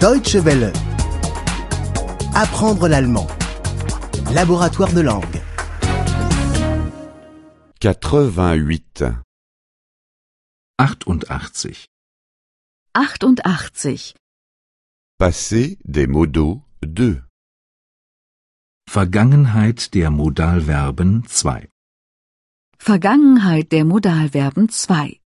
Deutsche Welle. Apprendre l'allemand. Laboratoire de langue. 88. 88. 88. Passé des modaux 2. Vergangenheit der Modalverben 2. Vergangenheit der Modalverben 2.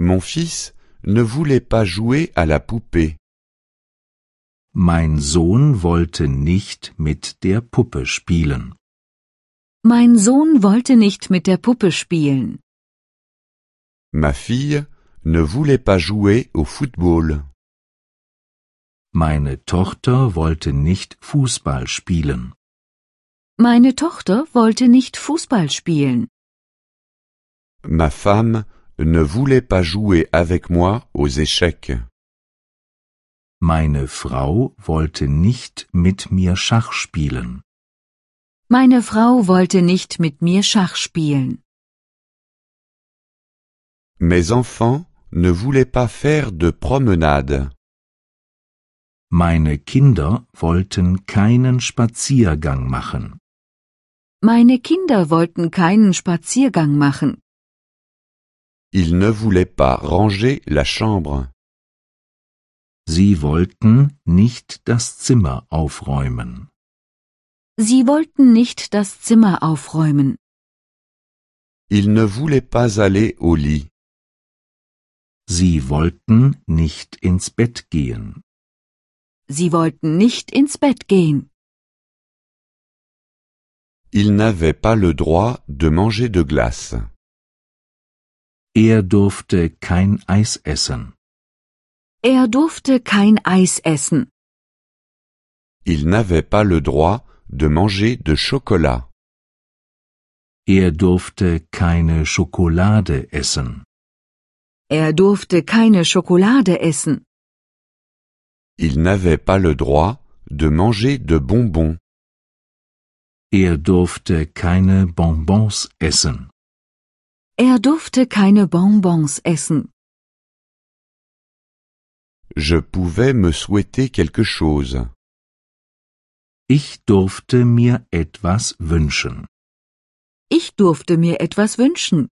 Mon fils ne voulait pas jouer à la poupée. Mein Sohn wollte nicht mit der Puppe spielen. Mein Sohn wollte nicht mit der Puppe spielen. Ma fille ne voulait pas jouer au football. Meine Tochter wollte nicht Fußball spielen. Meine Tochter wollte nicht Fußball spielen. Ma femme ne voulait pas jouer avec moi aux échecs. Meine Frau wollte nicht mit mir Schach spielen. Meine Frau wollte nicht mit mir Schach spielen. Mes enfants ne voulaient pas faire de promenade. Meine Kinder wollten keinen Spaziergang machen. Meine Kinder wollten keinen Spaziergang machen. Ils ne voulaient pas ranger la chambre. Sie wollten nicht das Zimmer aufräumen. Sie wollten nicht das Zimmer aufräumen. Ils ne voulaient pas aller au lit. Sie wollten nicht ins Bett gehen. Sie wollten nicht ins Bett gehen. Ils n'avaient pas le droit de manger de glace. Er durfte kein Eis essen. Er durfte kein Eis essen. Ils n'avaient pas le droit de manger de chocolat. Er durfte keine Schokolade essen. Er durfte keine Schokolade essen. Ils n'avaient pas le droit de manger de bonbons. Er durfte keine Bonbons essen. Er durfte keine Bonbons essen. Je pouvais me souhaiter quelque chose. Ich durfte mir etwas wünschen. Ich durfte mir etwas wünschen.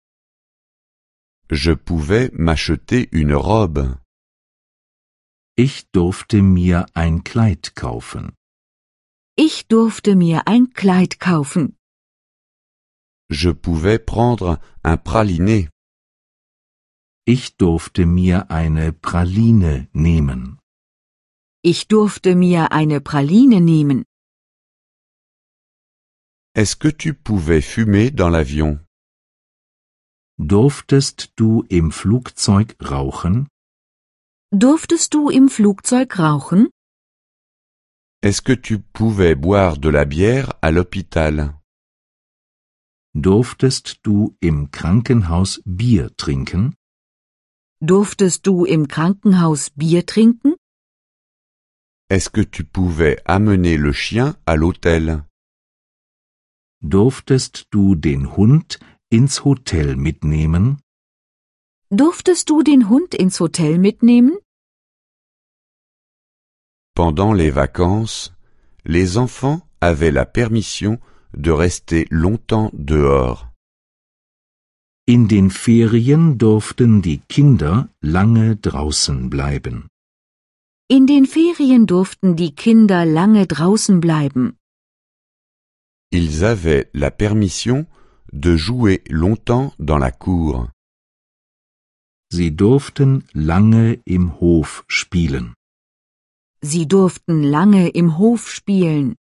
Je pouvais m'acheter une robe. Ich durfte mir ein Kleid kaufen. Ich durfte mir ein Kleid kaufen. Je pouvais prendre un praliné. Ich durfte mir eine Praline nehmen. Ich durfte mir eine Praline nehmen. Est-ce que tu pouvais fumer dans l'avion? Durftest du im Flugzeug rauchen? Durftest du im Flugzeug rauchen? Est-ce que tu pouvais boire de la bière à l'hôpital? Durftest du im Krankenhaus Bier trinken? Durftest du im Krankenhaus Bier trinken? Est-ce que tu pouvais amener le chien à l'hôtel Durftest du den Hund ins Hotel mitnehmen? Durftest du den Hund ins Hotel mitnehmen? Pendant les vacances, les enfants avaient la permission de rester longtemps dehors. In den Ferien durften die Kinder lange draußen bleiben. In den Ferien durften die Kinder lange draußen bleiben. Ils avaient la permission de jouer longtemps dans la cour. Sie durften lange im Hof spielen. Sie durften lange im Hof spielen.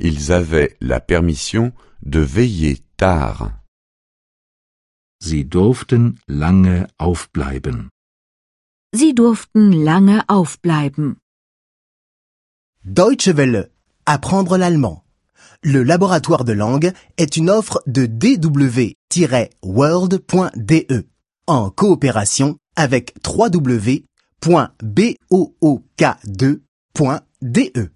Ils avaient la permission de veiller tard. Sie durften lange aufbleiben. Sie durften lange aufbleiben. Deutsche Welle. Apprendre l'allemand. Le laboratoire de langue est une offre de dw-world.de en coopération avec www.book2.de.